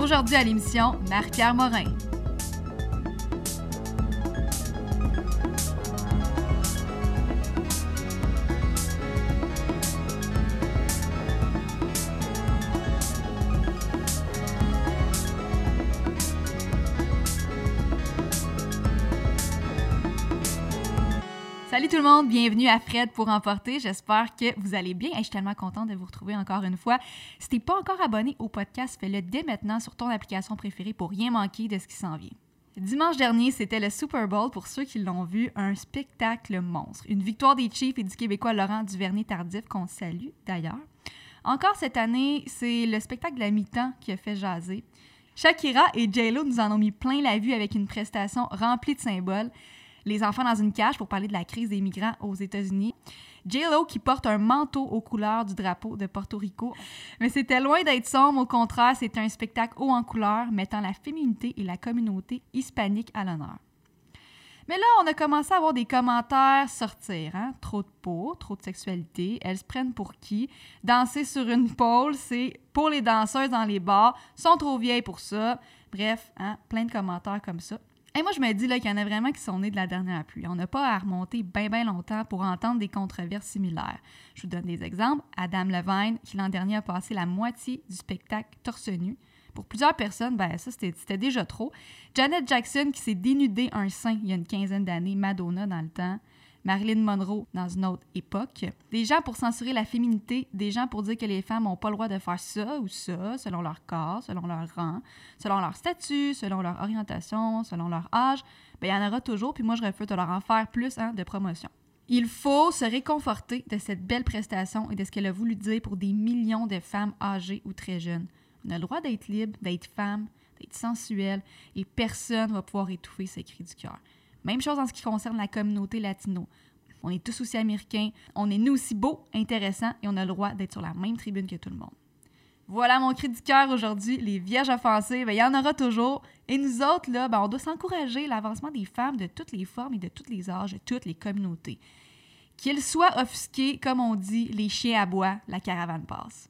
Aujourd'hui à l'émission, Marc-Pierre Morin. Tout le monde, bienvenue à Fred pour emporter. J'espère que vous allez bien. je suis tellement contente de vous retrouver encore une fois. Si t'es pas encore abonné au podcast, fais-le dès maintenant sur ton application préférée pour rien manquer de ce qui s'en vient. Dimanche dernier, c'était le Super Bowl pour ceux qui l'ont vu, un spectacle monstre. Une victoire des Chiefs et du Québécois Laurent Duvernay-Tardif qu'on salue d'ailleurs. Encore cette année, c'est le spectacle de la mi-temps qui a fait jaser. Shakira et J-Lo nous en ont mis plein la vue avec une prestation remplie de symboles les enfants dans une cage pour parler de la crise des migrants aux États-Unis. J-Lo qui porte un manteau aux couleurs du drapeau de Porto Rico. Mais c'était loin d'être sombre, au contraire, c'était un spectacle haut en couleurs mettant la féminité et la communauté hispanique à l'honneur. Mais là, on a commencé à avoir des commentaires sortir. Hein? Trop de peau, trop de sexualité. Elles se prennent pour qui? Danser sur une pole, c'est pour les danseuses dans les bars. Sont trop vieilles pour ça. Bref, hein? plein de commentaires comme ça. Et moi, je me dis qu'il y en a vraiment qui sont nés de la dernière pluie. On n'a pas à remonter bien, bien longtemps pour entendre des controverses similaires. Je vous donne des exemples. Adam Levine, qui l'an dernier a passé la moitié du spectacle torse nu. Pour plusieurs personnes, ben ça, c'était déjà trop. Janet Jackson, qui s'est dénudée un sein il y a une quinzaine d'années, Madonna dans le temps. Marilyn Monroe dans une autre époque. Des gens pour censurer la féminité, des gens pour dire que les femmes n'ont pas le droit de faire ça ou ça, selon leur corps, selon leur rang, selon leur statut, selon leur orientation, selon leur âge. Bien, il y en aura toujours, puis moi, je refuse de leur en faire plus hein, de promotion. Il faut se réconforter de cette belle prestation et de ce qu'elle a voulu dire pour des millions de femmes âgées ou très jeunes. On a le droit d'être libre, d'être femme, d'être sensuelle, et personne ne va pouvoir étouffer ces cris du cœur. Même chose en ce qui concerne la communauté latino. On est tous aussi américains, on est nous aussi beaux, intéressants et on a le droit d'être sur la même tribune que tout le monde. Voilà mon cri du cœur aujourd'hui, les vierges offensives, il y en aura toujours. Et nous autres, là, ben, on doit s'encourager l'avancement des femmes de toutes les formes et de tous les âges, de toutes les communautés. Qu'ils soient offusqués, comme on dit, les chiens à bois, la caravane passe.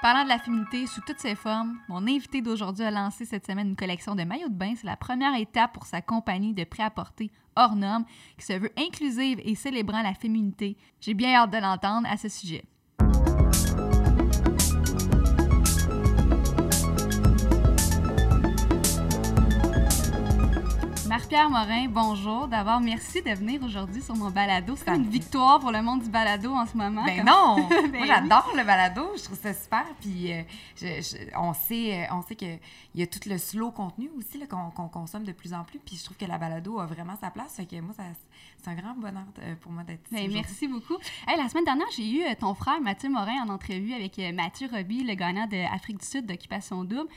Parlant de la féminité sous toutes ses formes, mon invité d'aujourd'hui a lancé cette semaine une collection de maillots de bain. C'est la première étape pour sa compagnie de prêt-à-porter hors norme qui se veut inclusive et célébrant la féminité. J'ai bien hâte de l'entendre à ce sujet. Marc-Pierre Morin, bonjour. D'abord, merci de venir aujourd'hui sur mon balado. C'est une victoire pour le monde du balado en ce moment. Ben non! Ben Moi, j'adore le balado. Je trouve ça super. Puis euh, on sait, euh, on sait qu'il y a tout le slow contenu aussi qu'on consomme de plus en plus. Puis je trouve que la balado a vraiment sa place. Fait que moi, c'est un grand bonheur euh, pour moi d'être ici. Ben, merci beaucoup. la semaine dernière, j'ai eu ton frère Mathieu Morin en entrevue avec Mathieu Roby, le gagnant d'Afrique du Sud d'Occupation Double.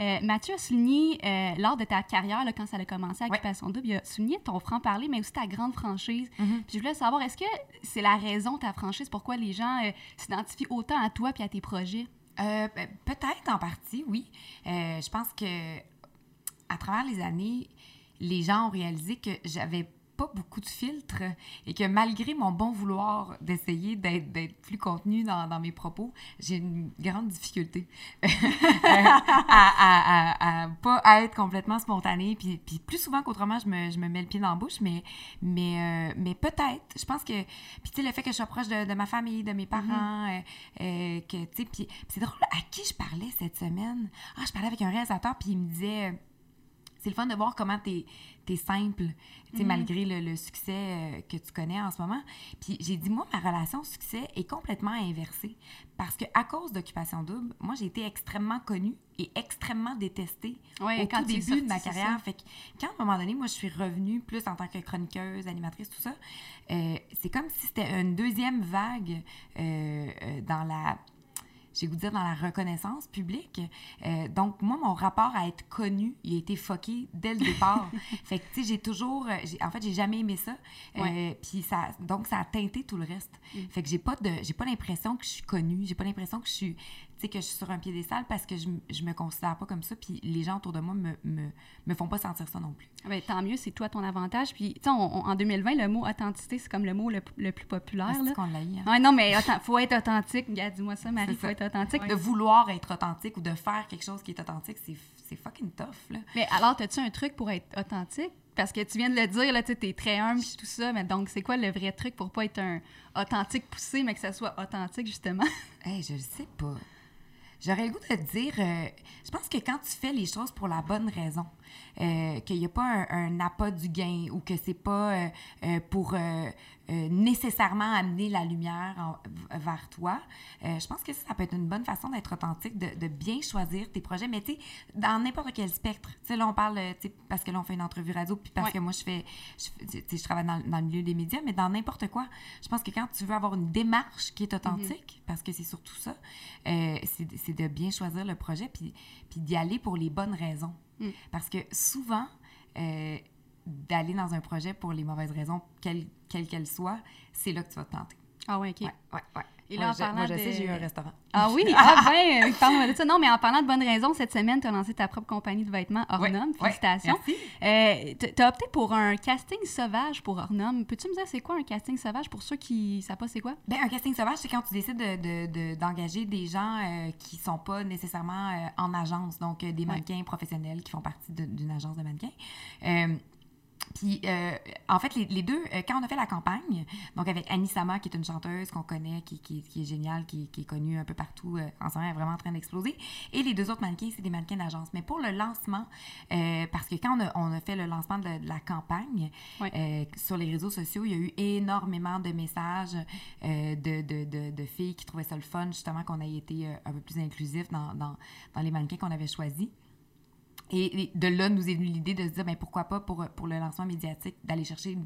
Euh, Mathieu a souligné, euh, lors de ta carrière, là, quand ça a commencé à Occupation Double, il a souligné ton franc-parler, mais aussi ta grande franchise. Mm-hmm. Puis je voulais savoir, est-ce que c'est la raison de ta franchise, pourquoi les gens euh, s'identifient autant à toi et à tes projets? Ben, peut-être en partie, oui. je pense que à travers les années, les gens ont réalisé que j'avais pas beaucoup de filtres et que malgré mon bon vouloir d'essayer d'être plus contenu dans, dans, mes propos, j'ai une grande difficulté à, à, pas être complètement spontanée. Puis, puis plus souvent qu'autrement, je me, je me, mets le pied dans la bouche, mais, mais, euh, mais peut-être. Je pense que. Puis tu sais, le fait que je sois proche de, de ma famille, de mes mm-hmm. parents, euh, euh, que tu sais, puis c'est drôle, à qui je parlais cette semaine? Ah, je parlais avec un réalisateur, puis il me disait c'est le fun de voir comment tu es, simple, mm-hmm. malgré le, succès euh, que tu connais en ce moment. Puis j'ai dit, moi, ma relation au succès est complètement inversée. Parce que à cause d'Occupation Double, moi, j'ai été extrêmement connue et extrêmement détestée au tout début de ma carrière. Fait que quand, à un moment donné, moi, je suis revenue plus en tant que chroniqueuse, animatrice, tout ça, euh, c'est comme si c'était une deuxième vague euh, dans la j'ai goût dire, dans la reconnaissance publique. Euh, donc, moi, mon rapport à être connu, il a été foqué dès le départ. fait que, tu sais, j'ai toujours... En fait, j'ai jamais aimé ça. Euh, puis ça... Donc, ça a teinté tout le reste. Mm. Fait que j'ai pas de... J'ai pas l'impression que je suis connue. J'ai pas l'impression que je suis sais, que je suis sur un piédestal parce que je, je me considère pas comme ça, puis les gens autour de moi me, me, me font pas sentir ça non plus. Ah ben, tant mieux, c'est toi ton avantage. Puis, tu sais, en 2020, le mot authenticité, c'est comme le mot le, le plus populaire. Est-ce Là. qu'on l'a eu, hein? Ouais, non, mais faut être authentique. Regarde, dis-moi ça, Marie, C'est faut ça. être authentique. De vouloir être authentique ou de faire quelque chose qui est authentique, c'est c'est fucking tough, là. Mais alors, as-tu un truc pour être authentique? Parce que tu viens de le dire, là, tu es très humble et tout ça. Mais donc, c'est quoi le vrai truc pour pas être un authentique poussé, mais que ça soit authentique, justement? Hey, je le sais pas. J'aurais le goût de dire, euh, je pense que quand tu fais les choses pour la bonne raison, euh, qu'il n'y a pas un, un appât du gain ou que c'est pas euh, euh, pour euh, nécessairement amener la lumière en- vers toi, euh, je pense que ça peut être une bonne façon d'être authentique, de, de bien choisir tes projets, mais tu sais, dans n'importe quel spectre. Tu sais, là, on parle, euh, tu sais, parce que là, on fait une entrevue radio, puis parce Ouais. que moi, je fais, je, tu sais, je travaille dans, dans le milieu des médias, mais dans n'importe quoi, je pense que quand tu veux avoir une démarche qui est authentique, parce que c'est surtout ça, euh, c'est de bien choisir le projet, puis, puis d'y aller pour les bonnes raisons. Mm. Parce que souvent, d'aller dans un projet pour les mauvaises raisons, quelles quelles qu'elles soient, c'est là que tu vas te planter. Ah ouais, OK. Ouais, ouais, ouais. Et là, en je- parlant moi, je de- sais, j'ai eu un restaurant. Ah oui? Ah ben, parle-moi de ça. Non, mais en parlant de bonnes raisons, cette semaine, tu as lancé ta propre compagnie de vêtements Ornum. Félicitations. Euh, tu as opté pour un casting sauvage pour Ornum. Peux-tu me dire c'est quoi un casting sauvage pour ceux qui ne savent pas c'est quoi? Ben, un casting sauvage, c'est quand tu décides de- de- de- d'engager des gens euh, qui sont pas nécessairement euh, en agence, donc euh, des mannequins professionnels qui font partie de- d'une agence de mannequins. Euh, puis, euh, en fait, les, les deux, euh, quand on a fait la campagne, donc avec Annie Sama, qui est une chanteuse qu'on connaît, qui, qui- qui est géniale, qui, qui est connue un peu partout euh, en ce moment, elle est vraiment en train d'exploser, et les deux autres mannequins, c'est des mannequins d'agence. Mais pour le lancement, euh, parce que quand on a, on a fait le lancement de, de la campagne, sur les réseaux sociaux, il y a eu énormément de messages de, de, de, de filles qui trouvaient ça le fun, justement, qu'on ait été un peu plus inclusif dans, dans, dans les mannequins qu'on avait choisis. Et de là, nous est venue l'idée de se dire, ben, pourquoi pas pour, pour le lancement médiatique, d'aller chercher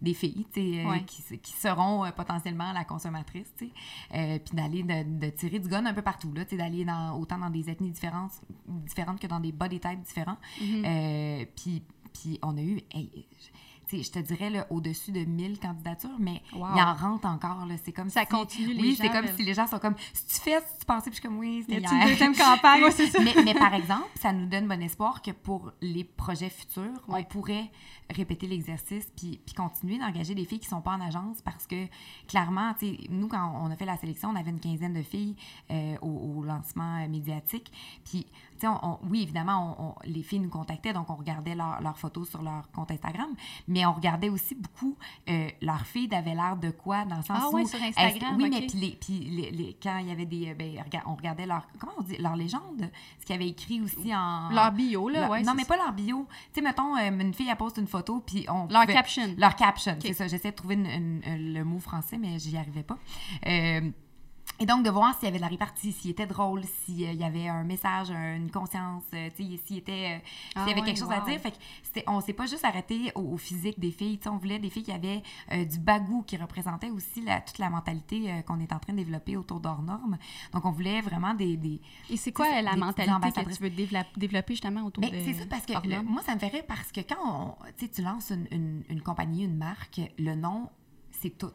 des filles euh, Ouais. qui, se- qui seront euh, potentiellement la consommatrice. Euh, puis d'aller de, de tirer du gun un peu partout, d'aller dans, autant dans des ethnies différentes, différentes que dans des body types différents. Euh, puis, puis on a eu, hey, je te dirais, là, au-dessus de 1000 candidatures, mais Wow. il en rentre encore, là. C'est comme Ça si... continue, les Oui, gens c'est comme si les gens sont comme, si tu fais, si tu pensais, puis je suis comme, oui, c'était une deuxième campagne? Ouais, c'est ça. mais, mais par exemple, ça nous donne bon espoir que pour les projets futurs, Ouais. on pourrait répéter l'exercice puis, puis continuer d'engager des filles qui sont pas en agence parce que clairement, nous, quand on a fait la sélection, on avait une quinzaine de filles euh, au, au lancement euh, médiatique. Puis, on- oui, évidemment, on- on- les filles nous contactaient, donc on regardait leur- leurs photos sur leur compte Instagram, mais on regardait aussi beaucoup euh, leur feed avait l'air de quoi dans le sens Ah où... ouais, sur Instagram, oui, ok. mais puis, les, puis les- les- quand il y avait des... euh, Ben, on regardait leur... Comment on dit? Leur légende? Ce qu'ils avaient écrit aussi en... Leur bio, là, ouais. non, mais ça. pas leur bio. Tu sais, mettons, euh, une fille, elle poste une photo, puis on... Leur pouvait- caption. Leur caption, c'est ça. J'essaie de trouver une- une- le mot français, mais j'y arrivais pas. Euh, et donc, de voir s'il y avait de la répartie, s'il était drôle, s'il y avait un message, un- une conscience, euh, s'il était, euh, s'il Ah y avait quelque chose à dire. Fait que on s'est pas juste arrêté au, au physique des filles. On voulait des filles qui avaient euh, du bagou, qui représentait aussi la- toute la mentalité euh, qu'on est en train de développer autour d'hors normes. Donc, on voulait vraiment des... des Et c'est quoi la mentalité que tu veux dévelop- développer justement autour Mais de c'est ça parce que le- moi, ça me rire parce que quand on- tu lances une, une- une compagnie, une marque, le nom, c'est tout.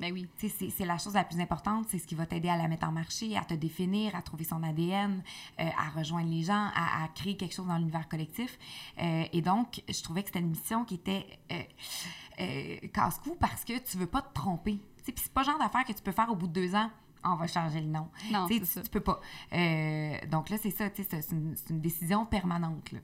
Ben oui. C'est la chose la plus importante, c'est ce qui va t'aider à la mettre en marché, à te définir, à trouver son ADN, euh, à rejoindre les gens, à, à créer quelque chose dans l'univers collectif. Euh, et donc, je trouvais que c'était une mission qui était euh, casse-cou parce que tu veux pas te tromper. Puis c'est pas le genre d'affaire que tu peux faire au bout de deux ans. On va changer le nom. Non, Tu ça. tu peux pas. Euh, donc là, c'est ça, c'est une, décision permanente. là.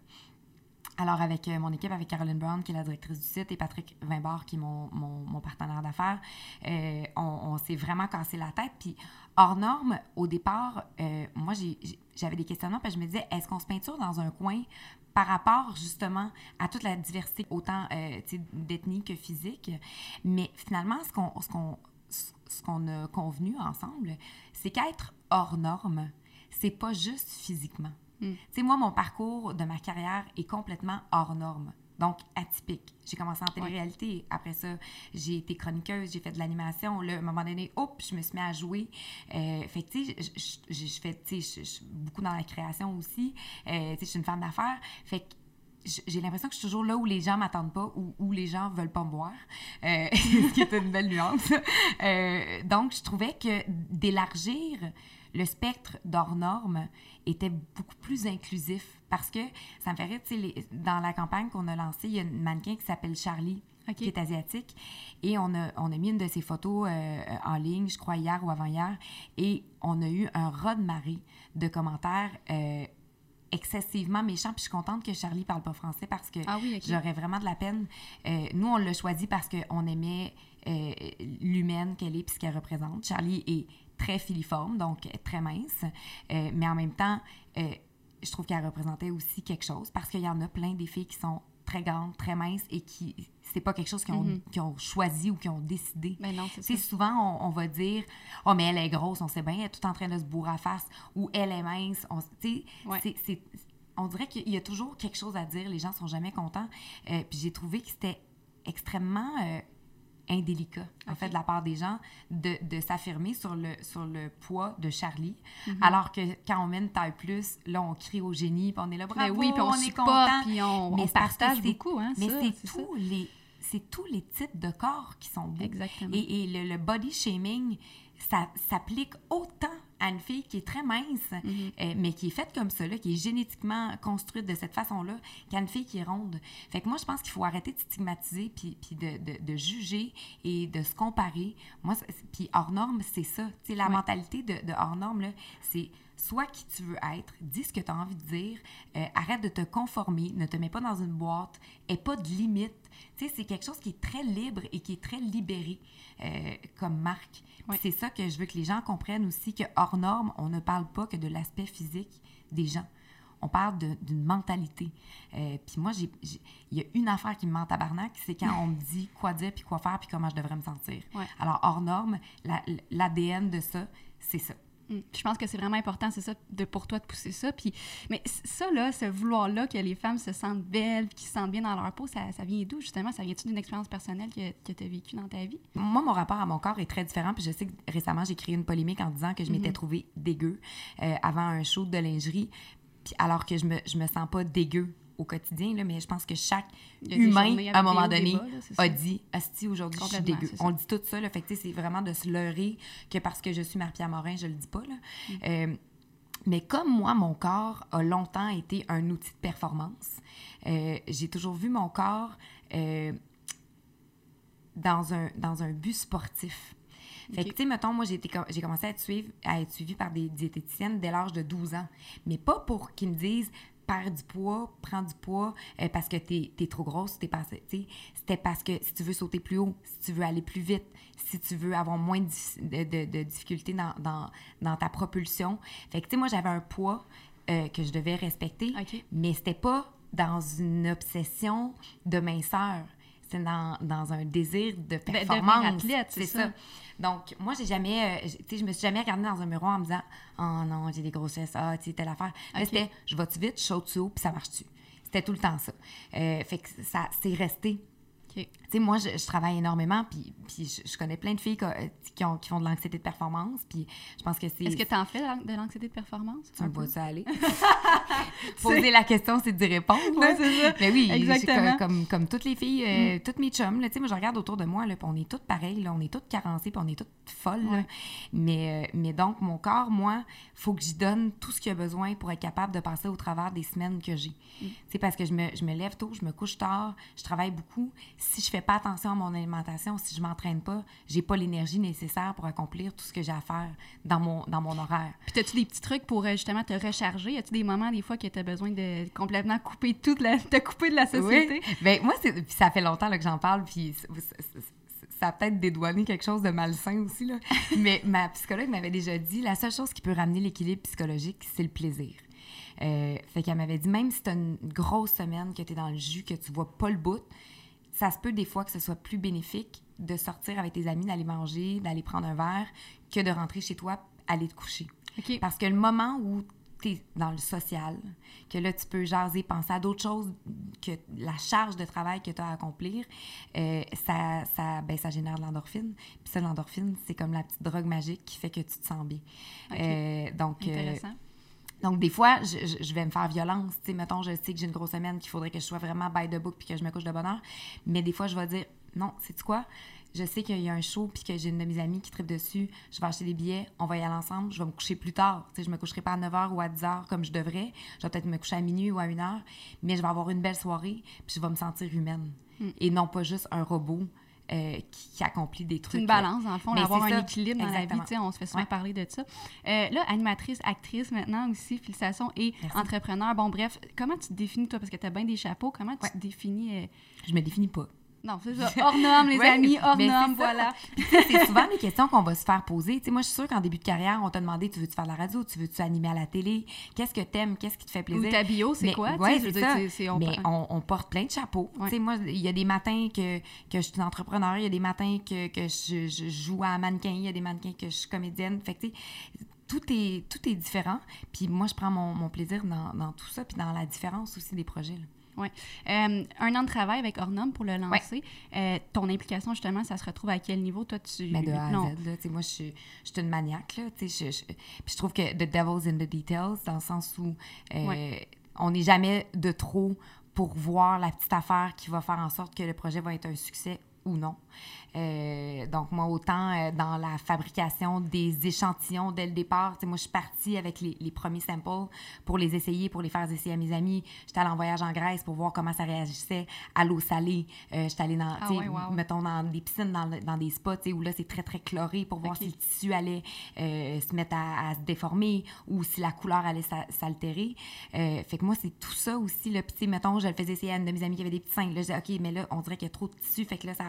Alors, avec euh, mon équipe, avec Caroline Brown, qui est la directrice du site, et Patrick Vimbard, qui est mon, mon, mon partenaire d'affaires, euh, on, s'est vraiment cassé la tête. Puis, hors norme, au départ, euh, moi, j'avais des questionnements, puis je me disais, est-ce qu'on se peinture dans un coin par rapport, justement, à toute la diversité, autant euh, d'ethnie que physique? Mais finalement, ce qu'on ce qu'on a convenu ensemble, c'est qu'être hors norme, c'est pas juste physiquement. Mm. Tu sais, moi, mon parcours de ma carrière est complètement hors norme. Donc, atypique. J'ai commencé en télé-réalité. Après ça, j'ai été chroniqueuse, j'ai fait de l'animation. Là, à un moment donné, hop, je me suis mis à jouer. Euh, fait que, tu sais, je- fais, tu sais, je je suis beaucoup dans la création aussi. Euh, tu sais, je suis une femme d'affaires. Fait que j'ai l'impression que je suis toujours là où les gens m'attendent pas ou où les gens veulent pas me voir, euh, ce qui est une belle nuance. Euh, donc, je trouvais que d'élargir le spectre d'hors normes était beaucoup plus inclusif parce que ça me rire, tu sais, dans la campagne qu'on a lancée, il y a une mannequin qui s'appelle Charlie, qui est asiatique, et on a, on a mis une de ses photos euh, en ligne, je crois hier ou avant-hier, et on a eu un raz de marée de commentaires excessivement méchant. Puis je suis contente que Charlie parle pas français parce que ah j'aurais vraiment de la peine. Euh, nous, on l'a choisi parce qu'on aimait euh, l'humaine qu'elle est puis ce qu'elle représente. Charlie est très filiforme, donc très mince. Euh, mais en même temps, je trouve qu'elle représentait aussi quelque chose parce qu'il y en a plein des filles qui sont très grandes, très minces et qui c'est pas quelque chose qu'ils ont, mm-hmm. ont, choisi ou qu'ils ont décidé. Mais ben non, c'est souvent on, va dire "Oh mais elle est grosse, on sait bien, elle est tout en train de se bourrer à face" ou "Elle est mince", on c'est on dirait qu'il y a toujours quelque chose à dire, les gens sont jamais contents. Euh, puis j'ai trouvé que c'était extrêmement euh, indélicat, en fait, de la part des gens, de, de s'affirmer sur le, sur le poids de Charlie. Mm-hmm. Alors que quand on met une taille plus, là, on crie au génie, puis on est là, bravo, oui, puis on, est content. Puis on, mais on partage beaucoup, hein, Mais c'est tous les c'est tous les types de corps qui sont beaux. Exactement. Et, et le, le, body shaming, ça s'applique autant à une fille qui est très mince, mhm. euh, mais qui est faite comme ça, qui est génétiquement construite de cette façon-là, qu'à une fille qui est ronde. Fait que moi, je pense qu'il faut arrêter de stigmatiser, puis, puis de, de, de, juger et de se comparer. Moi, puis hors norme, c'est ça. la mentalité de, de hors norme, c'est soit qui tu veux être, dis ce que tu as envie de dire, euh, arrête de te conformer, ne te mets pas dans une boîte, et pas de limite. Tu sais, c'est quelque chose qui est très libre et qui est très libéré euh, comme marque. C'est ça que je veux que les gens comprennent aussi, que hors norme, on ne parle pas que de l'aspect physique des gens. On parle d'une mentalité. Euh, puis moi, il y a une affaire qui me ment à tabarnak, c'est quand on me dit quoi dire, puis quoi faire, puis comment je devrais me sentir. Alors, hors norme, l'ADN de ça, c'est ça. Mm. Je pense que c'est vraiment important, c'est ça, de, pour toi de pousser ça. Puis, mais ça, là, ce vouloir-là que les femmes se sentent belles, qu'ils se sentent bien dans leur peau, ça, ça vient d'où, justement? Ça vient-tu d'une expérience personnelle que, que tu as vécue dans ta vie? Moi, mon rapport à mon corps est très différent. Puis je sais que récemment, j'ai créé une polémique en disant que je m'étais mm-hmm. trouvée dégueu euh, avant un show de lingerie. Puis alors que je me, je me sens pas dégueu au quotidien, là, mais je pense que chaque humain, à un moment donné, a dit Asti, aujourd'hui, je suis dégueu. On dit tout ça. Là, fait c'est vraiment de se leurrer que parce que je suis Marie-Pierre Morin, je le dis pas. Là. Mm. Euh, mais comme moi, mon corps a longtemps été un outil de performance, euh, j'ai toujours vu mon corps euh, dans, un, dans un but sportif. Fait que, tu sais, mettons, moi, j'ai commencé à être, suivie, à être suivie par des diététiciennes dès l'âge de 12 ans. Mais pas pour qu'ils me disent perds du poids, prends du poids euh, parce que tu es, trop grosse, t'es. C'était parce que si tu veux sauter plus haut, si tu veux aller plus vite, si tu veux avoir moins de, de, de difficultés dans, dans, dans, ta propulsion. Fait que, tu sais, moi, j'avais un poids euh, que je devais respecter, mais c'était pas dans une obsession de minceur. C'est dans, dans, un désir de performance. c'est ça. Donc, moi, j'ai jamais, euh, tu sais, je me suis jamais regardée dans un miroir en me disant, oh non, j'ai des grossesses, ah, tu sais, telle affaire. c'était, je vais-tu vite, je saute-tu haut, puis ça marche-tu. C'était tout le temps ça. Euh, fait que ça, c'est resté tu sais, moi, je, travaille énormément, puis, puis je, connais plein de filles qui, ont, qui font de l'anxiété de performance, puis je pense que c'est... Est-ce que tu en fais de l'anxiété de performance? Tu me vois ça aller? Poser la question, c'est d'y répondre. Oui, c'est ça. Mais oui, Exactement. Comme, comme toutes les filles, euh, mm. toutes mes chums, tu sais, moi, je regarde autour de moi, là, puis on est toutes pareilles, là, on est toutes carencées, puis on est toutes folles, mais, euh, mais donc, mon corps, moi, faut que j'y donne tout ce qu'il a besoin pour être capable de passer au travers des semaines que j'ai. Mm. C'est parce que je me, je me lève tôt, je me couche tard, je travaille beaucoup. Si je fais pas attention à mon alimentation, si je m'entraîne pas, j'ai pas l'énergie nécessaire pour accomplir tout ce que j'ai à faire dans mon, dans mon horaire. Puis as-tu des petits trucs pour euh, justement te recharger? Y a-tu des moments des fois que tu as besoin de complètement couper toute la, te couper de la société? Oui. Ben, moi, ça fait longtemps là, que j'en parle, puis ça a peut-être dédouané quelque chose de malsain aussi, là. mais ma psychologue m'avait déjà dit, la seule chose qui peut ramener l'équilibre psychologique, c'est le plaisir. Euh, fait qu'elle m'avait dit, même si tu as une grosse semaine, que tu es dans le jus, que tu vois pas le bout, ça se peut des fois que ce soit plus bénéfique de sortir avec tes amis, d'aller manger, d'aller prendre un verre, que de rentrer chez toi, aller te coucher. Parce que le moment où tu es dans le social, que là, tu peux jaser, penser à d'autres choses que la charge de travail que tu as à accomplir, euh, ça, ça, ben, ça génère de l'endorphine. Puis ça, l'endorphine, c'est comme la petite drogue magique qui fait que tu te sens bien. Euh, donc, euh, Intéressant. Donc, des fois, je, vais me faire violence. Tu sais, mettons, je sais que j'ai une grosse semaine, qu'il faudrait que je sois vraiment by the book puis que je me couche de bonne heure. Mais des fois, je vais dire, non, c'est quoi? Je sais qu'il y a un show puis que j'ai une de mes amies qui tripe dessus. Je vais acheter des billets, on va y aller ensemble. Je vais me coucher plus tard. Tu sais, je me coucherai pas à 9h ou à 10h comme je devrais. Je vais peut-être me coucher à minuit ou à 1h. Mais je vais avoir une belle soirée puis je vais me sentir humaine. Et non pas juste un robot euh, qui, qui accomplit des trucs. Une balance, dans le fond, c'est un ça. équilibre dans la vie. Exactement. tu sais, On se fait souvent Ouais. parler de ça. Euh, là, animatrice, actrice maintenant aussi, félicitations, et Merci. entrepreneur. Bon, bref, comment tu te définis, toi, parce que tu as bien des chapeaux, comment tu Ouais. te définis... euh, Je me définis pas. Non, c'est ça, hors norme, les Ouais, amis, hors norme, voilà. C'est souvent des questions qu'on va se faire poser. Tu sais, moi, je suis sûre qu'en début de carrière, on t'a demandé tu veux-tu faire de la radio, tu veux-tu animer à la télé, qu'est-ce que t'aimes, qu'est-ce qui te fait Ou plaisir. ta bio, c'est quoi? ouais, je veux dire, ça. on Mais on, on porte plein de chapeaux. Ouais. Tu sais, moi, il y a des matins que, que je suis une entrepreneur, il y a des matins que, que je, je joue à mannequin, il y a des mannequins que je suis comédienne. Fait que, tu sais, tout est, tout est différent. Puis moi, je prends mon, mon plaisir dans, dans tout ça, puis dans la différence aussi des projets. là. Ouais. Euh, un an de travail avec Ornum pour le lancer. Euh, ton implication, justement, ça se retrouve à quel niveau? Toi, tu... Mais de A à non. Z, là, moi, je suis, je suis une maniaque, là, je, je- puis je trouve que the devil's in the details, dans le sens où euh, Ouais. on n'est jamais de trop pour voir la petite affaire qui va faire en sorte que le projet va être un succès ou non. Euh, donc, moi, autant euh, dans la fabrication des échantillons dès le départ, tu sais, moi, je suis partie avec les, les premiers samples pour les essayer, pour les faire essayer à mes amis. J'étais allée en voyage en Grèce pour voir comment ça réagissait à l'eau salée. Euh, J'étais allée dans, Ah wow. mettons, dans des piscines, dans, des spots, où là, c'est très, très chloré pour voir si le tissu allait se mettre à, à se déformer ou si la couleur allait s'a- s'altérer. Fait que moi, c'est tout ça aussi. Là. Puis, mettons, je le faisais essayer à une de mes amies qui avait des petits seins. Là, je disais, OK, mais là, on dirait qu'il y a trop de tissu. Fait que là, ça,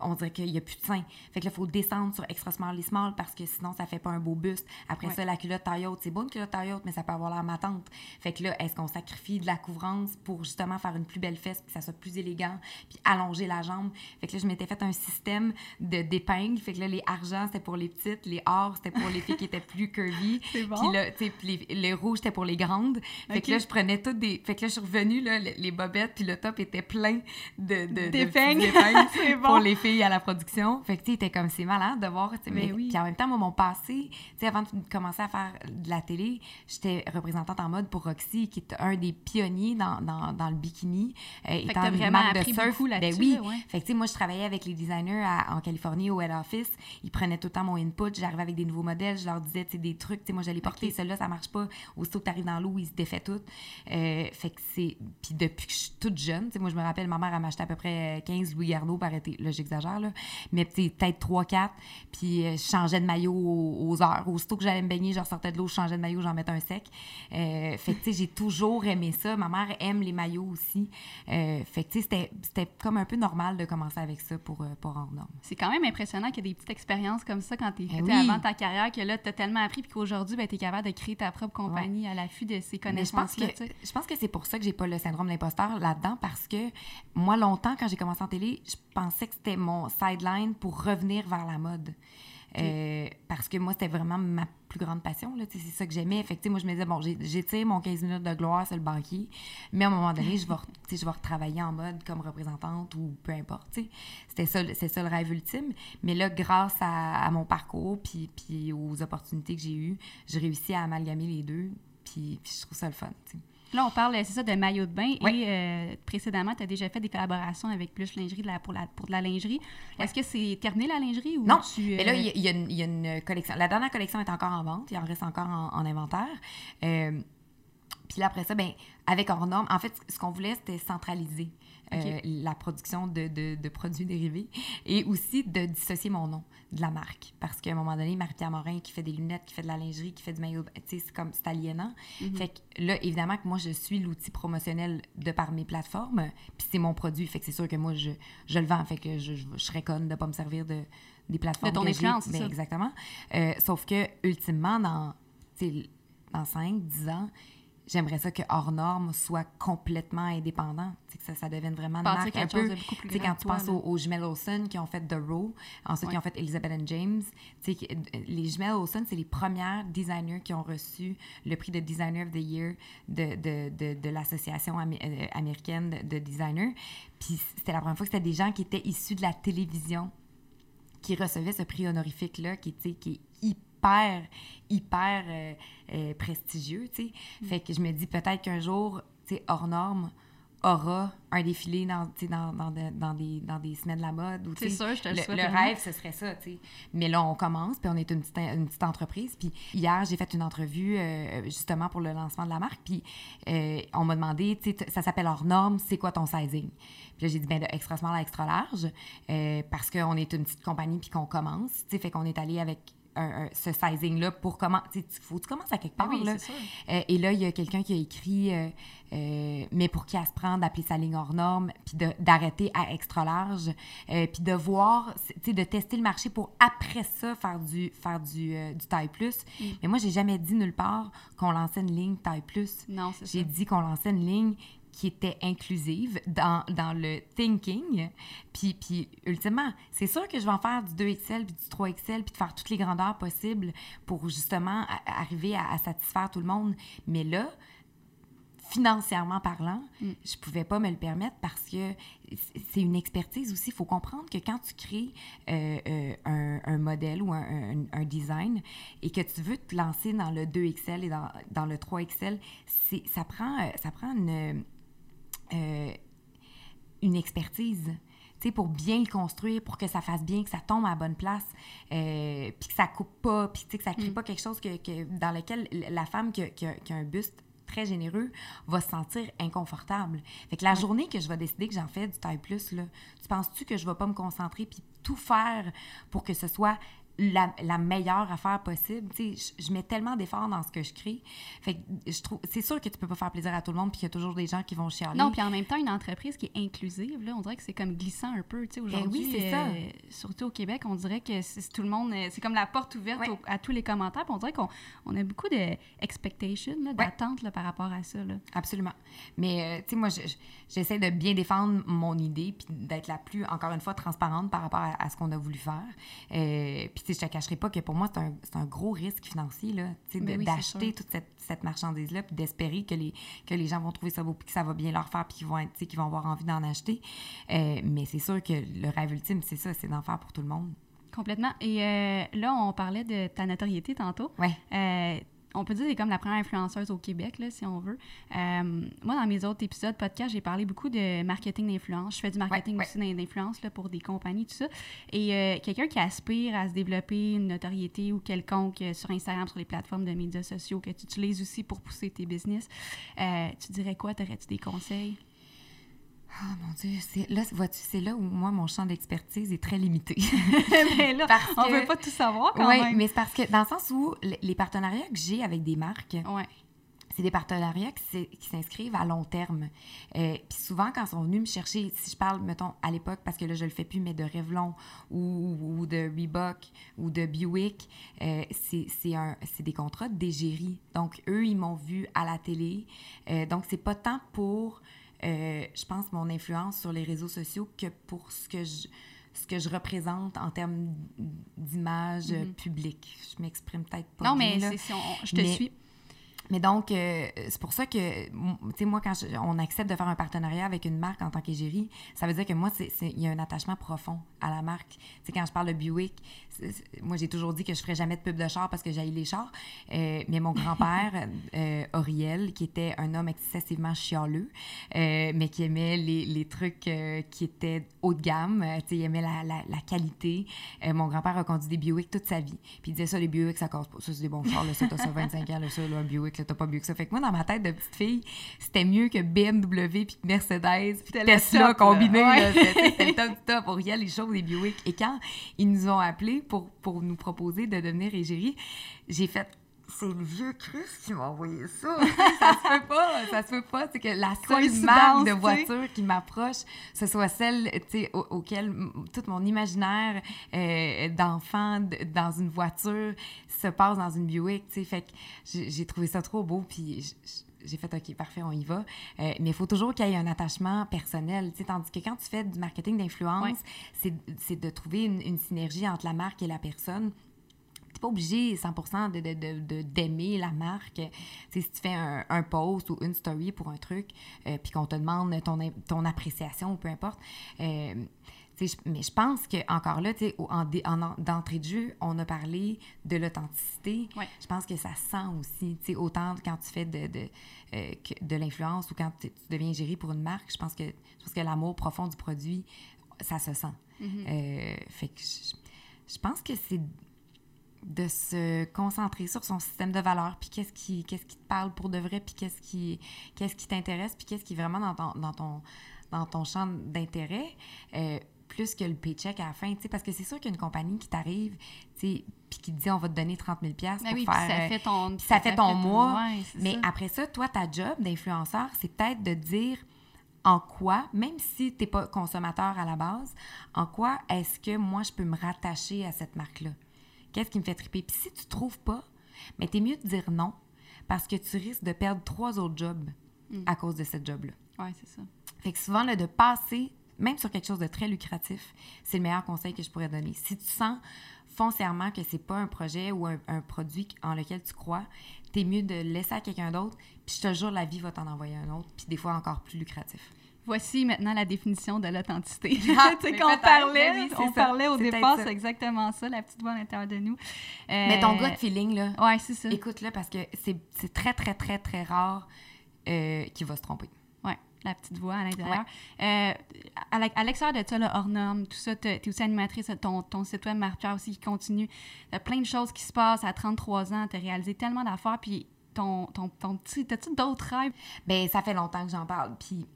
on dirait qu'il n'y a plus de seins. Fait que là, il faut descendre sur extra small et small parce que sinon, ça fait pas un beau buste. Après Ouais. ça, la culotte taille haute, c'est bon une culotte taille haute, mais ça peut avoir l'air matante. Fait que là, est-ce qu'on sacrifie de la couvrance pour justement faire une plus belle fesse, puis que ça soit plus élégant, puis allonger la jambe? Fait que là, je m'étais fait un système de d'épingles. Fait que là, les argents, c'était pour les petites, les or, c'était pour les filles qui étaient plus curvy. C'est bon. Puis là, tu sais, puis les, les rouges, c'était pour les grandes. Fait que là, je prenais toutes des. Fait que là, je suis revenue, là, les, bobettes, puis le top était plein de, de, C'est bon. Pour les filles à la production. Fait que, tu sais, comme c'est malin de voir. sais, Mais Mais oui. Puis en même temps, moi, mon passé, tu sais, avant de commencer à faire de la télé, j'étais représentante en mode pour Roxy, qui est un des pionniers dans, dans, dans le bikini. Euh, que étant t'as une vraiment marque de surf. Ben oui. ouais. Fait que, tu sais, moi, je travaillais avec les designers à- en Californie, au head office. Ils prenaient tout le temps mon input. J'arrivais avec des nouveaux modèles. Je leur disais, tu sais, des trucs. Tu sais, moi, j'allais porter. Ok. Celui-là, ça marche pas. Aussitôt que tu arrives dans l'eau, il se défait tout. Euh, fait que c'est. Puis depuis que je suis toute jeune, tu sais, moi, je me rappelle, ma mère, elle m'achetait à peu près 15 Louis Garneau par été. Là, j'exagère, là. Mais peut-être 3-4. Puis euh, je changeais de maillot aux, aux heures. Aussitôt que j'allais me baigner, je ressortais de l'eau, je changeais de maillot, j'en mettais un sec. Euh, fait que, tu sais, j'ai toujours aimé ça. Ma mère aime les maillots aussi. Euh, fait que, tu sais, c'était- comme un peu normal de commencer avec ça pour, pour en norme. C'est quand même impressionnant qu'il y ait des petites expériences comme ça quand tu es oui. avant ta carrière, que là, tu as tellement appris, puis qu'aujourd'hui, ben, tu es capable de créer ta propre compagnie à l'affût de ces Mais je pense que je pense que c'est pour ça que j'ai pas le syndrome de l'imposteur là-dedans parce que moi longtemps quand j'ai commencé en télé, je pensais que c'était mon sideline pour revenir vers la mode. Euh, parce que moi, c'était vraiment ma plus grande passion. là, C'est ça que j'aimais. Fait que, tu sais, moi, je me disais, bon, j'ai- j'étire mon 15 minutes de gloire sur le banquier, mais à un moment donné, je vais, je vais retravailler en mode comme représentante ou peu importe. C'était ça, c'est ça le rêve ultime. Mais là, grâce à, à mon parcours puis, puis aux opportunités que j'ai eues, j'ai réussi à amalgamer les deux. Puis, puis je trouve ça le fun. Là, on parle, c'est ça, de maillot de bain. Ouais. Et euh, précédemment, tu as déjà fait des collaborations avec Plus Lingerie de la- pour, la, pour de la lingerie. Est-ce que c'est terminé la lingerie ou Non, tu. mais là, euh, il y, a- y une- il y a une collection. La dernière collection est encore en vente. Il en reste encore en, en inventaire. Euh, puis là, après ça, ben, avec Ornorm, en fait, ce qu'on voulait, c'était centraliser euh, la production de, de- de produits dérivés et aussi de dissocier mon nom de la marque. Parce qu'à un moment donné, Marie-Pierre Morin, qui fait des lunettes, qui fait de la lingerie, qui fait du maillot, tu sais, c'est comme, c'est aliénant. Mhm. Fait que là, évidemment que moi, je suis l'outil promotionnel de par mes plateformes, puis c'est mon produit. Fait que c'est sûr que moi, je, je le vends. Fait que je, je, je serais conne de pas me servir de, des plateformes De ton c'est Ben. Exactement. Euh, sauf que, ultimement, dans, dans 5, 10 ans, j'aimerais ça que hors norme soit complètement indépendant. Tu sais, que ça, ça devienne vraiment une marque un quelque chose peu. de beaucoup plus Tu quand tu penses aux, aux jumelles Olsen qui ont fait The Row, ensuite qui Ouais. ont fait Elizabeth and James, que- les jumelles Olsen, c'est les premières designers qui ont reçu le prix de Designer of the Year de, de, de, de l'Association euh, américaine de, de designers. Puis c'était la première fois que c'était des gens qui étaient issus de la télévision qui recevait ce prix honorifique-là, qui, qui est hyper, hyper euh, euh, prestigieux, tu sais. Mm. Fait que je me dis peut-être qu'un jour, tu sais, hors norme, aura un défilé dans, dans, dans, de- dans des, dans des semaines de la mode. C'est sûr, je te le le, souhaite le tellement. rêve, ce serait ça, tu sais. Mais là, on commence, puis on est une petite, une petite entreprise. Puis hier, j'ai fait une entrevue euh, justement pour le lancement de la marque. Puis euh, on m'a demandé, tu sais, ça s'appelle hors norme, c'est quoi ton sizing? Puis là, j'ai dit, ben de extra small à extra large, euh, parce qu'on est une petite compagnie puis qu'on commence. Tu sais, fait qu'on est allé avec un- un- ce sizing-là pour comment. Faut que tu commences à quelque Ben part. oui, là. Euh, et là, il y a quelqu'un qui a écrit euh, euh, Mais pour qui elle se prend d'appeler sa ligne hors norme, puis d'arrêter à extra large, puis de voir, tu sais, de tester le marché pour après ça faire du, faire du, du taille plus. Mm. Mais moi, j'ai jamais dit nulle part qu'on lançait une ligne taille plus. Non, c'est ça. J'ai dit qu'on lançait une ligne qui était inclusive dans, dans le thinking. Puis, puis ultimement, c'est sûr que je vais en faire du 2XL, puis du 3XL, puis de faire toutes les grandeurs possibles pour justement arriver à, à satisfaire tout le monde. Mais là, financièrement parlant, Mm. je pouvais pas me le permettre parce que c'est une expertise aussi. Il faut comprendre que quand tu crées euh, euh, un, un modèle ou un, un- un design et que tu veux te lancer dans le 2XL et dans, dans le 3XL, c'est- ça prend, euh, ça prend une, euh, une expertise. pour bien le construire, pour que ça fasse bien, que ça tombe à la bonne place, euh, puis que ça coupe pas, puis que ça crée Mm. pas quelque chose que, que- dans lequel la femme qui a, qui a- qui a un buste très généreux va se sentir inconfortable. Fait que la journée que je vais décider que j'en fais du taille plus, là, tu penses-tu que je vais pas me concentrer puis tout faire pour que ce soit la, la meilleure affaire possible. Tu sais, je, je mets tellement d'efforts dans ce que je crée. Fait que je trouve, c'est sûr que tu peux pas faire plaisir à tout le monde puis qu'il y a toujours des gens qui vont chialer. Non, puis en même temps, une entreprise qui est inclusive, là, on dirait que c'est comme glissant un peu, tu sais, aujourd'hui. Ben oui, c'est ça. euh, surtout au Québec, on dirait que c'est tout le monde, euh, c'est comme la porte ouverte Ouais. au- à tous les commentaires, puis on dirait qu'on on a beaucoup d'expectations, d'attentes là, par rapport à ça, là. Absolument. Mais, euh, tu sais, moi, je- je- j'essaie de bien défendre mon idée puis d'être la plus, encore une fois, transparente par rapport à, à ce qu'on a voulu faire. Euh, puis, je te cacherai pas que pour moi, c'est un, un gros risque financier, là, Ben oui, d'acheter toute cette, cette marchandise-là puis d'espérer que les, que les gens vont trouver ça beau puis que ça va bien leur faire puis qu'ils vont, qu'ils vont avoir envie d'en acheter. Euh, mais c'est sûr que le rêve ultime, c'est ça, c'est d'en faire pour tout le monde. Complètement. Et euh, là, on parlait de ta notoriété tantôt. Ouais. Euh, on peut dire que c'est comme la première influenceuse au Québec, là, si on veut. Euh, moi, dans mes autres épisodes podcast, j'ai parlé beaucoup de marketing d'influence. Je fais du marketing Ouais, aussi d'in- d'influence là, pour des compagnies, tout ça. Et euh, quelqu'un qui aspire à se développer une notoriété ou quelconque euh, sur Instagram, sur les plateformes de médias sociaux que tu utilises aussi pour pousser tes business, euh, tu dirais quoi? T'aurais-tu des conseils? Ah, mon Dieu, c'est, là, vois-tu, c'est là où moi, mon champ d'expertise est très limité. Mais là, Parce on que- veut pas tout savoir quand Oui, même. mais c'est parce que dans le sens où le- les partenariats que j'ai avec des marques, Ouais. c'est des partenariats qui s'inscrivent à long terme. Euh, Puis souvent, quand ils sont venus me chercher, si je parle, mettons, à l'époque, parce que là, je le fais plus, mais de Revlon ou, ou de Reebok ou de Buick, euh, c'est des contrats d'égérie. Donc, eux, ils m'ont vu à la télé. Euh, donc, c'est pas tant pour, euh, je pense, mon influence sur les réseaux sociaux que pour ce que je ce que je représente en termes d'image euh, publique. Je m'exprime peut-être pas Non, bien, mais là. c'est- si on- je te Mais- suis. Mais donc, euh, c'est pour ça que, tu sais, moi, quand je- on accepte de faire un partenariat avec une marque en tant qu'égérie, ça veut dire que moi, il y a un attachement profond à la marque. Tu sais, quand je parle de Buick, moi, j'ai toujours dit que je ferais jamais de pub de char parce que j'haïs les chars. Euh, mais mon grand-père, euh, Auriel, qui était un homme excessivement chialeux, euh, mais qui aimait les, les trucs qui étaient haut de gamme, tu sais, il aimait la, la- la qualité. Mon grand-père a conduit des Buick toute sa vie. Puis il disait ça, les Buick, ça casse pas. Ça, c'est des bons chars. Là, ça, t'as ça 25 ans, là, ça, là, un Buick, là, t'as pas mieux que ça. Fait que moi, dans ma tête de petite fille, c'était mieux que BMW, puis que Mercedes, puis que Tesla combiné. Ouais. C'était c'était le top du top. Auriel, les choses des Buick. Et quand ils nous ont appelés pour, pour nous proposer de devenir égérie, j'ai fait c'est le vieux Chris qui m'a envoyé ça. ça se peut pas, ça se peut pas. C'est que la seule marque de voiture qui m'approche, ce soit celle au- auquel tout mon imaginaire euh, d'enfant dans une voiture se passe dans une Buick. tu sais. Fait que j'ai trouvé ça trop beau, puis j'ai fait OK, parfait, on y va. Euh, mais il faut toujours qu'il y ait un attachement personnel. tu sais, Tandis que quand tu fais du marketing d'influence, c'est de trouver une, une synergie entre la marque et la personne pas obligé 100% de, de, de- de- d'aimer la marque. Si tu fais un, un post ou une story pour un truc, euh, puis qu'on te demande ton, ton appréciation ou peu importe, euh, mais je pense que encore là, en, en- en- d'entrée de jeu, on a parlé de l'authenticité. Ouais. Je pense que ça sent aussi, autant quand tu fais de, de, euh, de l'influence ou quand tu deviens géré pour une marque, je pense que, je pense que l'amour profond du produit, ça se sent. Euh, fait que je, je pense que c'est de se concentrer sur son système de valeurs, puis qu'est-ce qui, qu'est-ce qui te parle pour de vrai, puis qu'est-ce qui, qu'est-ce qui t'intéresse, puis qu'est-ce qui est vraiment dans ton, dans ton, dans ton champ d'intérêt, euh, plus que le paycheck à la fin, parce que c'est sûr qu'une compagnie qui t'arrive, puis qui te dit on va te donner 30 000 pour Ben faire... oui, puis ça fait ton, puis ça fait ton mois. ouais, mais ça. après ça, toi, ta job d'influenceur, c'est peut-être de dire en quoi, même si tu n'es pas consommateur à la base, en quoi est-ce que moi, je peux me rattacher à cette marque-là? Qu'est-ce qui me fait triper? Puis si tu trouves pas, mais t'es mieux de dire non parce que tu risques de perdre trois autres jobs Mm. à cause de cette job-là. Ouais, c'est ça. Fait que souvent, là, de passer, même sur quelque chose de très lucratif, c'est le meilleur conseil que je pourrais donner. Si tu sens foncièrement que c'est pas un projet ou un, un produit en lequel tu crois, t'es mieux de laisser à quelqu'un d'autre, puis je te jure, la vie va t'en envoyer un autre, puis des fois encore plus lucratif. Voici maintenant la définition de l'authenticité. Ah, tu sais, qu'on peut-être, parlait, ben oui, on ça. parlait au départ, c'est exactement ça, la petite voix à l'intérieur de nous. Mais ton Euh, gut feeling, là, Ouais, c'est ça. écoute-le parce que c'est très, très, très, très rare euh, qu'il va se tromper. Ouais, la petite voix à l'intérieur. Euh, à l'extérieur de ça, là, hors norme, tout ça, tu es aussi animatrice, ton, ton site web, Marie-Pierre aussi, qui continue. T'as plein de choses qui se passent à 33 ans, tu as réalisé tellement d'affaires, puis ton, ton, ton petit... T'as-tu d'autres rêves? Ben, ça fait longtemps que j'en parle. Puis,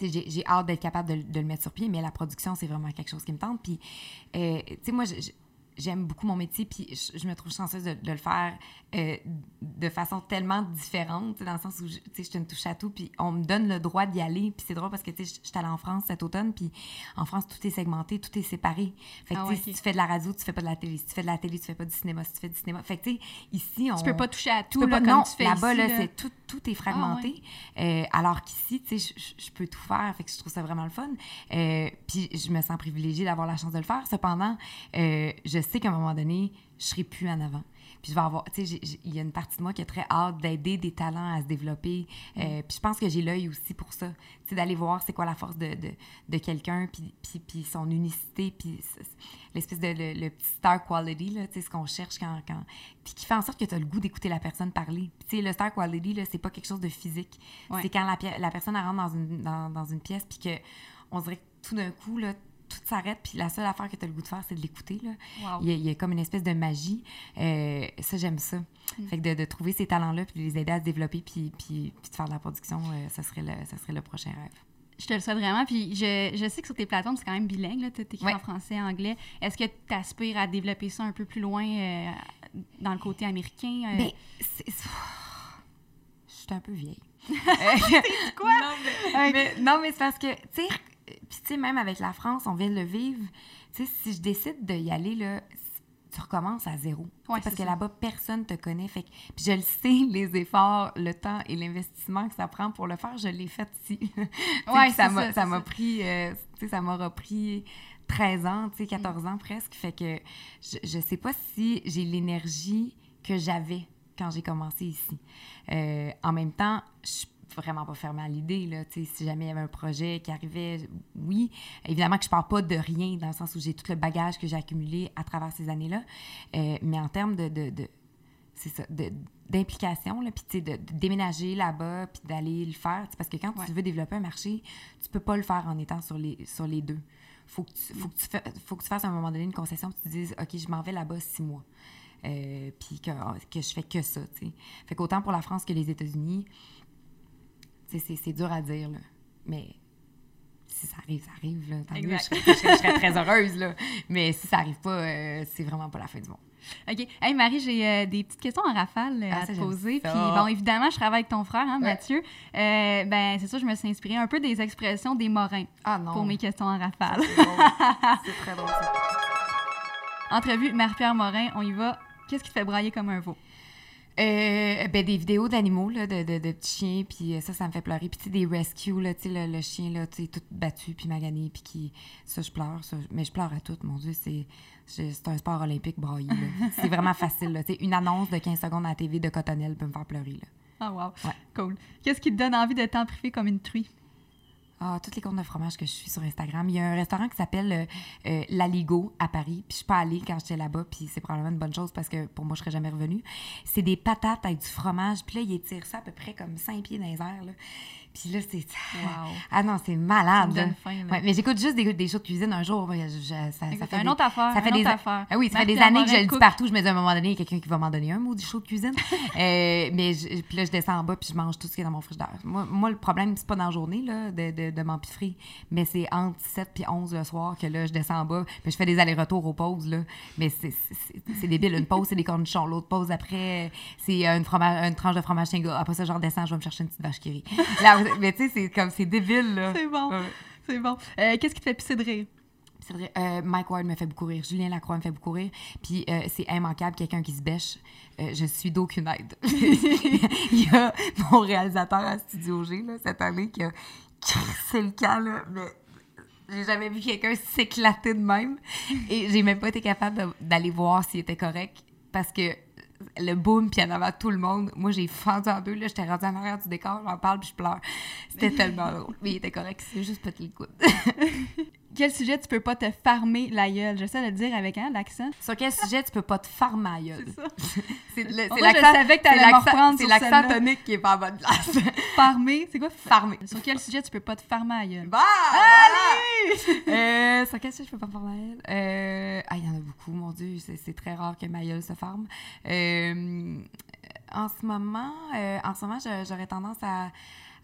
j'ai- hâte d'être capable de, de le mettre sur pied, mais la production, c'est vraiment quelque chose qui me tente. Puis, euh, tu sais, moi, j'aime beaucoup mon métier, puis je, je me trouve chanceuse de, de le faire euh, de façon tellement différente, dans le sens où, je- tu sais, je une touche à tout, puis on me donne le droit d'y aller. Puis c'est drôle parce que, tu sais, je je suis allée en France cet automne, puis en France, tout est segmenté, tout est séparé. Fait que, Ah ouais, si tu fais de la radio, tu fais pas de la télé. Si tu fais de la télé, tu fais pas du cinéma. Si tu fais du cinéma... Fait que, tu sais, ici, on... Tu peux pas toucher à tout, Tu peux là, pas, comme non, tu fais là-bas, là. c'est tout, tout est fragmenté. Euh, alors qu'ici, tu sais, je peux tout faire. Fait que je trouve ça vraiment le fun. Euh, puis je me sens privilégiée d'avoir la chance de le faire. Cependant, euh, je sais qu'à un moment donné, je serai plus en avant. Puis je vais avoir, tu sais, il y a une partie de moi qui a très hâte d'aider des talents à se développer. Euh, puis je pense que j'ai l'œil aussi pour ça. Tu sais, d'aller voir c'est quoi la force de, de, de quelqu'un, puis, puis, puis son unicité, puis l'espèce de le, le petit star quality, là, tu sais, ce qu'on cherche quand, quand... Puis qui fait en sorte que tu as le goût d'écouter la personne parler. Puis tu sais, le star quality, là, c'est pas quelque chose de physique. Ouais. C'est quand la, la personne elle rentre dans une, dans, dans une pièce, puis que on dirait que tout d'un coup, là, tout s'arrête, puis la seule affaire que tu as le goût de faire, c'est de l'écouter. Wow. Il, y a, il y a comme une espèce de magie. Euh, ça, j'aime ça. Mm. Fait que de, de trouver ces talents-là, puis de les aider à se développer, puis, puis, puis de faire de la production, euh, ça, serait le, ça serait le prochain rêve. Je te le souhaite vraiment. Puis je, je sais que sur tes plateformes, c'est quand même bilingue. Tu écris Ouais. en français anglais. Est-ce que tu aspires à développer ça un peu plus loin euh, dans le côté américain? euh? Mais c'est- je suis un peu vieille. quoi? Non, mais, mais- c'est parce que, tu sais, tu sais, même avec la France, on vient de le vivre. Tu sais, si je décide d'y aller, là, tu recommences à zéro. Ouais, parce que là-bas, personne te connaît. Fait que, puis je le sais, les efforts, le temps et l'investissement que ça prend pour le faire, je l'ai fait ici. Ouais, ça m'a ça, ça m'a pris, euh, tu sais, ça m'aura pris 13 ans, tu sais, 14 ans presque. Fait que je, je sais pas si j'ai l'énergie que j'avais quand j'ai commencé ici. Euh, en même temps, je suis vraiment pas fermée à l'idée, là, si jamais il y avait un projet qui arrivait, oui, évidemment que je pars pas de rien, dans le sens où j'ai tout le bagage que j'ai accumulé à travers ces années-là, Euh, mais en termes de, de, de- c'est ça, de- d'implication, là, puis de, de déménager là-bas, puis d'aller le faire, parce que quand Ouais. tu veux développer un marché, tu peux pas le faire en étant sur les, sur les deux. Faut que, tu, faut, que tu fa- faut que tu fasses à un moment donné une concession, puis tu te dises, OK, je m'en vais là-bas six mois. Euh, puis que, que je fais que ça, tu sais. Fait qu'autant pour la France que les États-Unis, c'est- dur à dire, là. Mais si ça arrive, ça arrive, là. Tant mieux, je serais, je serais- je serais très heureuse, là. Mais si ça arrive pas, euh, c'est vraiment pas la fin du monde. OK. Hey, Marie, j'ai euh, des petites questions en rafale euh, Ah, à te poser. Puis, bon, évidemment, je travaille avec ton frère, hein, Ouais. Mathieu. Euh, ben, c'est ça, je me suis inspirée un peu des expressions des Morins Ah pour mes questions en rafale. C'est très drôle, ça. Entrevue, Marie-Pierre Morin, on y va. Qu'est-ce qui te fait brailler comme un veau? Euh, ben, des vidéos d'animaux, là, de, de, de petits chiens, puis euh, ça, ça me fait pleurer. Puis, des rescues, là, tu sais, le, le chien, là, tu sais, tout battu, puis magané, puis qui... Ça, je pleure, ça. Mais je pleure à tout, mon Dieu, c'est... C'est un sport olympique braillé. C'est vraiment facile, là. Une annonce de 15 secondes à la TV de Cottonelle peut me faire pleurer, là. Ah, wow. Ouais. Cool. Qu'est-ce qui te donne envie de t'en priver comme une truie? Ah, toutes les comptes de fromage que je suis sur Instagram. Il y a un restaurant qui s'appelle euh, euh, La Ligo à Paris. Puis je suis pas allée quand j'étais là-bas. Puis c'est probablement une bonne chose parce que pour moi, je serais jamais revenue. C'est des patates avec du fromage. Puis là, ils étirent ça à peu près comme 5 pieds dans. Puis là, c'est. Wow. Ah non, c'est malade. Ça me donne faim, là. Ouais, mais j'écoute juste des, des shows de cuisine un jour. ouais, je- je- ça, fait une des- autre affaire, Ça fait des affaire. Ah oui, ça fait des années que je le dis partout. Je me dis à un moment donné, il y a quelqu'un qui va m'en donner un maudit show de cuisine. Euh, mais je- puis là, je descends en bas puis je mange tout ce qui est dans mon frigidaire. Moi, moi le problème, c'est pas dans la journée là, de, de, de m'empiffrer, mais c'est entre 7 puis 11 le soir que là, je descends en bas puis je fais des allers-retours aux pauses. Là. Mais c'est- débile. Une pause, c'est des cornichons. L'autre pause, après, c'est une, une tranche de fromage. Après ça, je redescends, je vais me chercher une petite vache qui rit. Là, mais tu sais, c'est comme, c'est débile. Là. C'est bon. Ouais. C'est bon. Euh, Qu'est-ce qui te fait pisser de rire? Euh, Mike Ward me fait beaucoup rire. Julien Lacroix me fait beaucoup rire. Puis euh, c'est immanquable, quelqu'un qui se bêche. Euh, je suis d'aucune aide. Il y a mon réalisateur à Studio G là, cette année qui a crissé le camp, là, mais j'ai jamais vu quelqu'un s'éclater de même. Et j'ai même pas été capable d'aller voir s'il était correct parce que le boom, puis en avant tout le monde. Moi, j'ai fendu en deux. Là, j'étais rendue en arrière du décor, j'en parle, puis je pleure. C'était tellement drôle. Mais il était correct, c'est juste petit le coude. Quel sujet tu peux pas te farmer la gueule? J'essaie de le dire avec hein, l'accent. Sur quel sujet tu peux pas te farmer à gueule? C'est l'accent- c'est l'accent- tonique qui est pas en bonne place. Farmer, c'est quoi? Farmer. Sur quel sujet tu peux pas te farmer la gueule? Bah! Allez! euh, sur quel sujet je peux pas me farmer à gueule? Euh, ah, il y en a beaucoup, mon Dieu. C'est très rare que ma gueule se farme. Euh, en ce moment, en ce moment, j'aurais tendance à,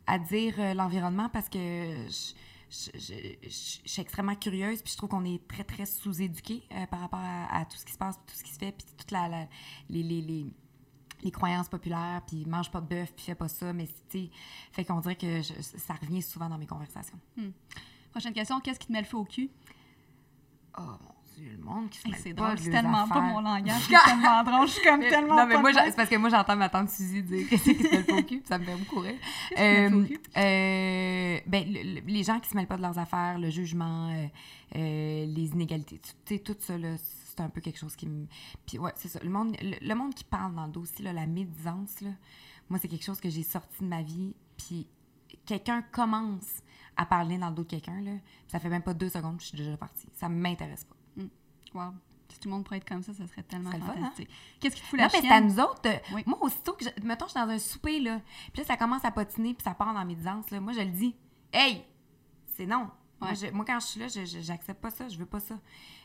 à dire l'environnement parce que je, je- je- je- je suis extrêmement curieuse puis je trouve qu'on est très, très sous-éduqué euh, par rapport à, à tout ce qui se passe, tout ce qui se fait, puis toute la, la- les, les, les, les croyances populaires, puis mange pas de bœuf, puis fais pas ça, mais tu fait qu'on dirait que je- ça revient souvent dans mes conversations. Prochaine question, qu'est-ce qui te met le feu au cul? Oh mon le monde qui se mêle c'est pas drôle, c'est tellement pas affaires. mon langage, c'est tellement drôle, je suis comme Mais- tellement non, mais pas moi, c'est parce que moi, j'entends ma tante Suzy dire qu'est-ce qui se pas au cul, puis ça me fait beaucoup rire. Met le Euh, euh, ben, le- le- les gens qui se mêlent pas de leurs affaires, le jugement, euh, les inégalités, tu sais, tout ça, là, c'est un peu quelque chose qui me... Puis ouais, c'est ça. Le monde, le, le monde qui parle dans le dos aussi, là, la médisance, là, moi, c'est quelque chose que j'ai sorti de ma vie, puis quelqu'un commence à parler dans le dos de quelqu'un, là, ça fait même pas deux secondes que je suis déjà partie. Ça m'intéresse pas. Wow. Si tout le monde pourrait être comme ça, ça serait tellement hein? fantastique. Qu'est-ce qui te fout Non, la mais c'est à chienne? nous autres. Oui. Moi, aussitôt que, je, mettons, je suis dans un souper, là, puis là, ça commence à patiner, puis ça part dans mes médisance, là, moi, je le dis. Hey! C'est non. Moi, Ouais. je- moi, quand je suis là, je- j'accepte pas ça, je veux pas ça.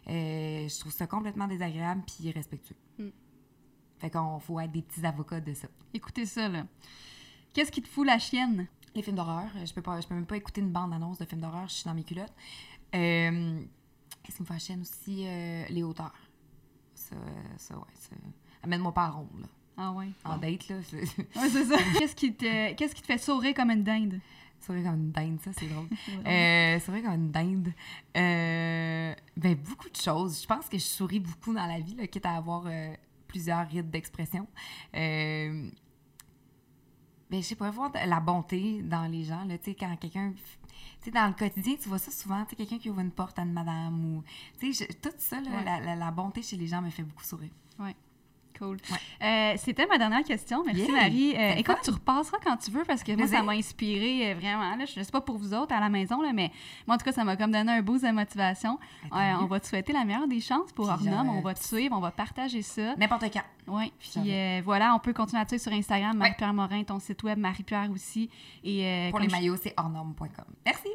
Euh, je trouve ça complètement désagréable puis irrespectueux. Mm. Fait qu'on faut être des petits avocats de ça. Écoutez ça, là. Qu'est-ce qui te fout la chienne? Les films d'horreur, euh, je peux pas, je peux même pas écouter une bande-annonce de films d'horreur, je suis dans mes culottes. Euh, Qu'est-ce qui me chienne aussi? Euh, les hauteurs. Ça, ça, ouais. ça- Amène-moi pas à ronde, là. Ah ouais? En date, là. c'est- Ouais, c'est ça. Qu'est-ce qui, te... Qu'est-ce qui te fait sourire comme une dinde? Vrai comme une dinde, ça, c'est drôle. Euh, vrai comme une dinde. Euh, ben, beaucoup de choses. Je pense que je souris beaucoup dans la vie, là, quitte à avoir euh, plusieurs rites d'expression. Euh, ben, je sais pas, voir la bonté dans les gens, là, tu sais, quand quelqu'un... Tu sais, dans le quotidien, tu vois ça souvent, tu quelqu'un qui ouvre une porte à une madame ou... Tu sais, tout ça, là, Ouais. la, la- la bonté chez les gens me fait beaucoup sourire. Cool. Ouais. Euh, C'était ma dernière question. Merci, Yeah. Marie. Euh, écoute, tu repasseras quand tu veux parce que moi, ça m'a inspiré euh, vraiment. Là. Je ne sais pas pour vous autres à la maison, là, mais moi, en tout cas, ça m'a comme donné un boost de motivation. On va te souhaiter la meilleure des chances pour Ornum. On va te suivre, on va partager ça. N'importe quand. Oui, puis voilà, on peut continuer à te suivre sur Instagram, Ouais. Marie-Pierre Morin, ton site web, Marie-Pierre aussi. Et, Pour les je- maillots, c'est hors-norme.com. Merci!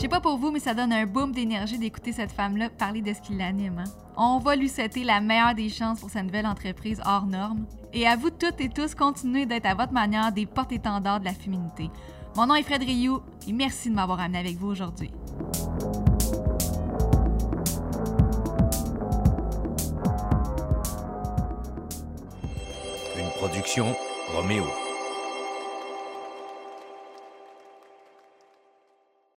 Je sais pas pour vous, mais ça donne un boom d'énergie d'écouter cette femme-là parler de ce qui l'anime. hein. On va lui souhaiter la meilleure des chances pour sa nouvelle entreprise hors norme. Et à vous toutes et tous, continuez d'être à votre manière des porte-étendards de la féminité. Mon nom est Fred Rioux et merci de m'avoir amené avec vous aujourd'hui. Une production Roméo.